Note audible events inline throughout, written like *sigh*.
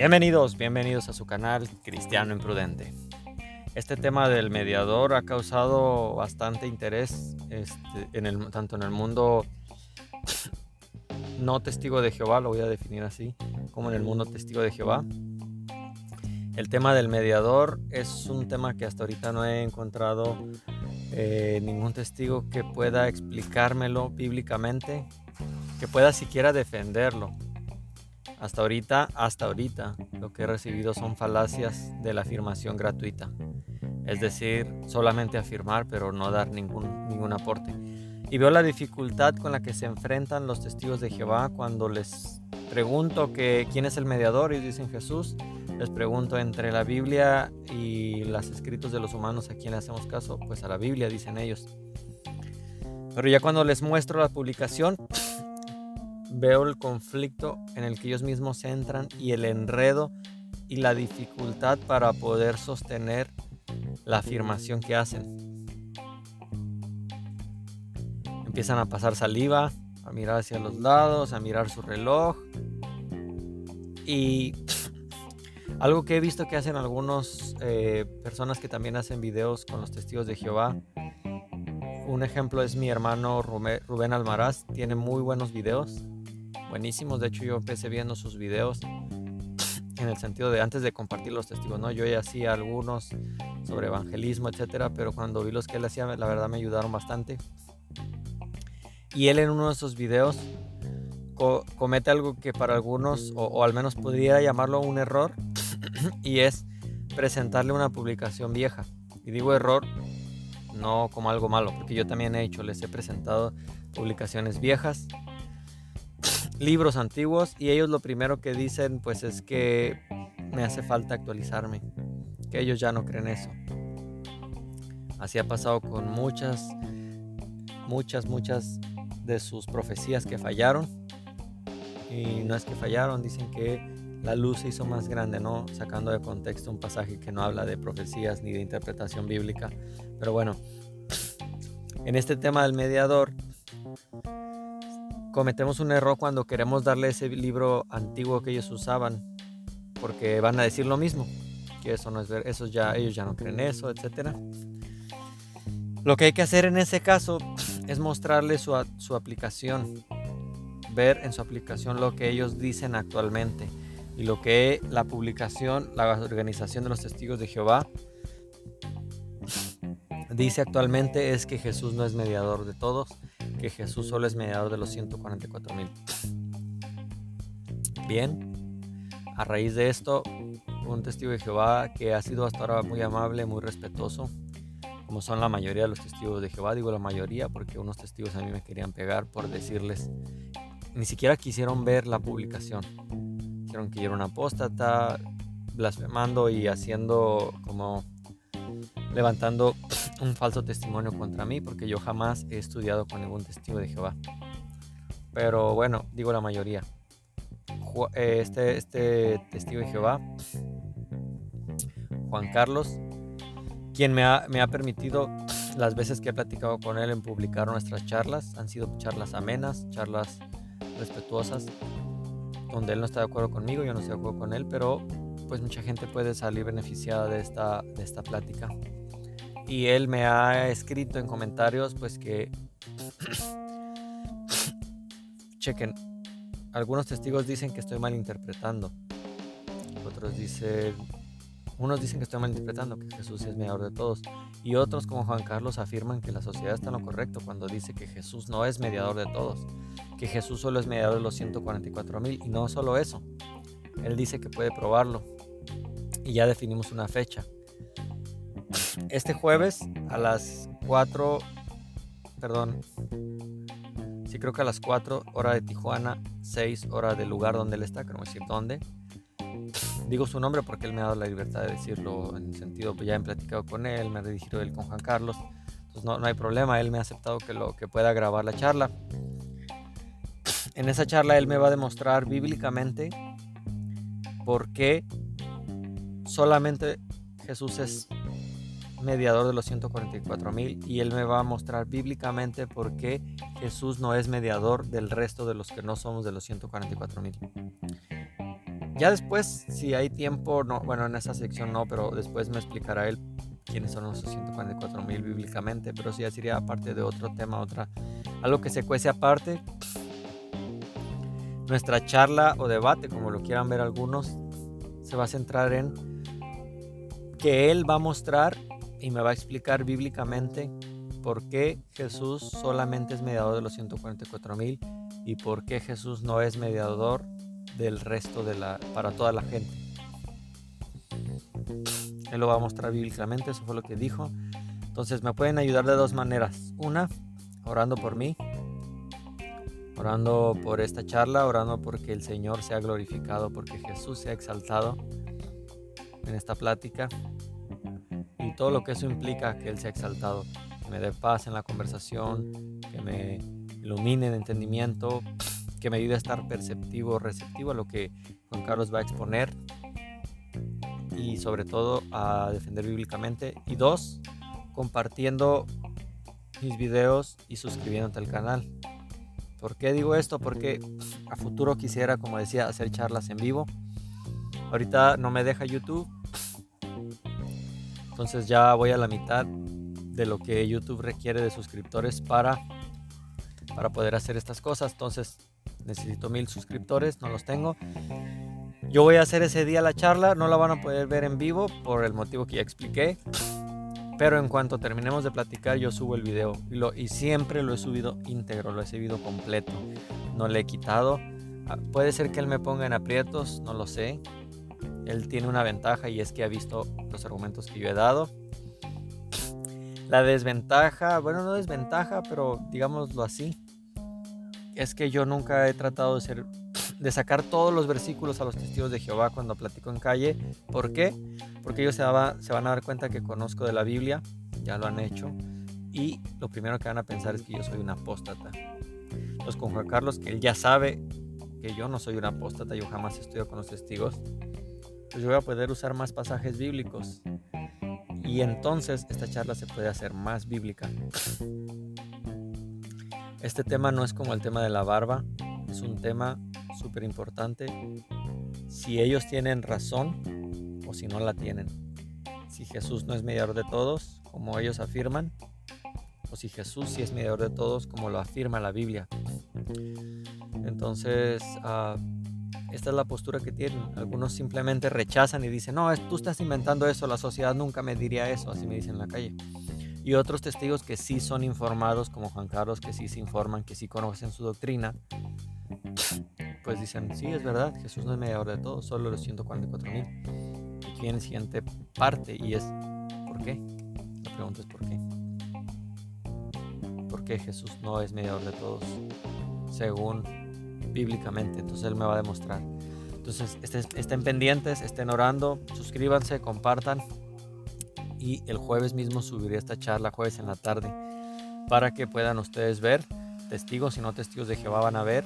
Bienvenidos, bienvenidos a su canal Cristiano Imprudente. Este tema del mediador ha causado bastante interés este, en el, tanto en el mundo *laughs* no testigo de Jehová, lo voy a definir así, como en el mundo testigo de Jehová. El tema del mediador es un tema que hasta ahorita no he encontrado eh, ningún testigo que pueda explicármelo bíblicamente, que pueda siquiera defenderlo. Hasta ahorita, hasta ahorita, lo que he recibido son falacias de la afirmación gratuita. Es decir, solamente afirmar, pero no dar ningún, ningún aporte. Y veo la dificultad con la que se enfrentan los testigos de Jehová cuando les pregunto que, quién es el mediador y dicen Jesús. Les pregunto entre la Biblia y los escritos de los humanos a quién le hacemos caso, pues a la Biblia dicen ellos. Pero ya cuando les muestro la publicación, veo el conflicto en el que ellos mismos entran y el enredo y la dificultad para poder sostener la afirmación que hacen. Empiezan a pasar saliva, a mirar hacia los lados, a mirar su reloj. Y *sniffs* algo que he visto que hacen algunas eh, personas que también hacen videos con los testigos de Jehová. Un ejemplo es mi hermano Rubén Almaraz. Tiene muy buenos videos buenísimos. De hecho, yo empecé viendo sus videos en el sentido de antes de compartir los testigos, ¿no? Yo ya hacía algunos sobre evangelismo, etcétera, pero cuando vi los que él hacía, la verdad me ayudaron bastante. Y él en uno de esos videos comete algo que para algunos, o, o al menos podría llamarlo un error, *clears throat* y es presentarle una publicación vieja. Y digo error no como algo malo, porque yo también he hecho, les he presentado publicaciones viejas libros antiguos y ellos lo primero que dicen pues es que me hace falta actualizarme, que ellos ya no creen eso. Así ha pasado con muchas, muchas, muchas de sus profecías que fallaron. Y no es que fallaron, dicen que la luz se hizo más grande, ¿no? Sacando de contexto un pasaje que no habla de profecías ni de interpretación bíblica. Pero bueno, en este tema del mediador, cometemos un error cuando queremos darle ese libro antiguo que ellos usaban, porque van a decir lo mismo, que eso no es ver, eso ya ellos ya no creen eso, etcétera. Lo que hay que hacer en ese caso es mostrarle su, su aplicación, ver en su aplicación lo que ellos dicen actualmente y lo que la publicación, la organización de los testigos de Jehová dice actualmente es que Jesús no es mediador de todos, que Jesús solo es mediador de los 144 mil. Bien, a raíz de esto, un testigo de Jehová que ha sido hasta ahora muy amable, muy respetuoso, como son la mayoría de los testigos de Jehová, digo la mayoría porque unos testigos a mí me querían pegar por decirles, ni siquiera quisieron ver la publicación, dijeron que yo era una apóstata, blasfemando y haciendo como levantando un falso testimonio contra mí porque yo jamás he estudiado con ningún testigo de Jehová. Pero bueno, digo la mayoría. Eh, este, este testigo de Jehová, Juan Carlos, quien me ha, me ha permitido las veces que he platicado con él en publicar nuestras charlas, han sido charlas amenas, charlas respetuosas, donde él no está de acuerdo conmigo, yo no estoy de acuerdo con él, pero pues mucha gente puede salir beneficiada de esta, de esta plática y él me ha escrito en comentarios pues que *clears throat* chequen algunos testigos dicen que estoy malinterpretando otros dicen unos dicen que estoy malinterpretando que Jesús es mediador de todos y otros como Juan Carlos afirman que la sociedad está en lo correcto cuando dice que Jesús no es mediador de todos que Jesús solo es mediador de los 144 mil y no solo eso él dice que puede probarlo y ya definimos una fecha este jueves a las 4, perdón, sí creo que a las 4 hora de Tijuana, 6 hora del lugar donde él está, que no decir dónde. Digo su nombre porque él me ha dado la libertad de decirlo en el sentido, pues ya he platicado con él, me ha dirigido él con Juan Carlos, entonces no, no hay problema, él me ha aceptado que, lo, que pueda grabar la charla. En esa charla él me va a demostrar bíblicamente por qué solamente Jesús es mediador de los 144 mil y él me va a mostrar bíblicamente por qué Jesús no es mediador del resto de los que no somos de los 144 mil. ya después, si hay tiempo, no, bueno, en esa sección no, pero después me explicará él quiénes son los 144 mil bíblicamente, pero sí ya sería aparte de otro tema, otra, algo que se cuece aparte. Nuestra charla o debate, como lo quieran ver algunos, se va a centrar en que él va a mostrar y me va a explicar bíblicamente por qué Jesús solamente es mediador de los 144 mil y por qué Jesús no es mediador del resto de la para toda la gente. Él lo va a mostrar bíblicamente, eso fue lo que dijo. Entonces me pueden ayudar de dos maneras. Una, orando por mí, orando por esta charla, orando porque el Señor sea glorificado, porque Jesús sea exaltado en esta plática y todo lo que eso implica que Él sea exaltado, que me dé paz en la conversación, que me ilumine en entendimiento, que me ayude a estar perceptivo, receptivo a lo que Juan Carlos va a exponer y sobre todo a defender bíblicamente. Y dos, compartiendo mis videos y suscribiéndote al canal. ¿Por qué digo esto? Porque a futuro quisiera, como decía, hacer charlas en vivo. Ahorita no me deja YouTube. Entonces ya voy a la mitad de lo que YouTube requiere de suscriptores para, para poder hacer estas cosas. Entonces necesito mil suscriptores, no los tengo. Yo voy a hacer ese día la charla, no la van a poder ver en vivo por el motivo que ya expliqué. Pero en cuanto terminemos de platicar, yo subo el video. Y, lo, y siempre lo he subido íntegro, lo he subido completo. No le he quitado. Ah, puede ser que él me ponga en aprietos, no lo sé. Él tiene una ventaja y es que ha visto los argumentos que yo he dado. La desventaja, bueno, no desventaja, pero digámoslo así, es que yo nunca he tratado de ser de sacar todos los versículos a los testigos de Jehová cuando platico en calle. ¿Por qué? Porque ellos se, se van a dar cuenta que conozco de la Biblia, ya lo han hecho, y lo primero que van a pensar es que yo soy un apóstata. Entonces con Juan Carlos, que él ya sabe que yo no soy un apóstata, yo jamás estudio con los testigos, pues yo voy a poder usar más pasajes bíblicos. Y entonces esta charla se puede hacer más bíblica. Este tema no es como el tema de la barba, es un tema súper importante. Si ellos tienen razón o si no la tienen. Si Jesús no es mediador de todos, como ellos afirman, o si Jesús sí es mediador de todos, como lo afirma la Biblia. Entonces, ah, esta es la postura que tienen. Algunos simplemente rechazan y dicen, no, tú estás inventando eso, la sociedad nunca me diría eso, así me dicen en la calle. Y otros testigos que sí son informados, como Juan Carlos, que sí se informan, que sí conocen su doctrina, pues dicen, sí, es verdad, Jesús no es mediador de todo, solo los 144 mil. Aquí viene la siguiente parte y es, ¿por qué? La pregunta es ¿por qué? ¿Por qué Jesús no es mediador de todos? Según bíblicamente, entonces Él me va a demostrar. Entonces, estén pendientes, estén orando, suscríbanse, compartan. Y el jueves mismo subiré esta charla, jueves en la tarde, para que puedan ustedes ver. Testigos y no testigos de Jehová van a ver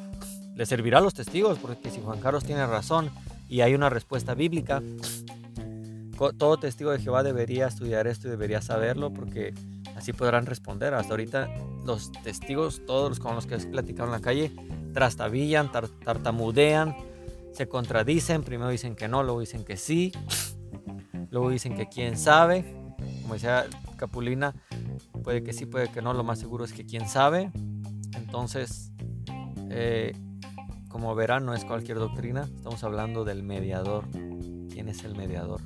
le servirá a los testigos, porque si Juan Carlos tiene razón y hay una respuesta bíblica, todo testigo de Jehová debería estudiar esto y debería saberlo, porque así podrán responder. Hasta ahorita los testigos, todos los con los que he platicado en la calle, trastabillan, tartamudean, se contradicen, primero dicen que no, luego dicen que sí, luego dicen que quién sabe, como decía Capulina, puede que sí, puede que no, lo más seguro es que quién sabe. Entonces, eh, como verán, no es cualquier doctrina, estamos hablando del mediador. ¿Quién es el mediador?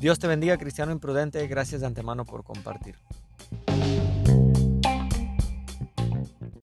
Dios te bendiga, cristiano imprudente, gracias de antemano por compartir.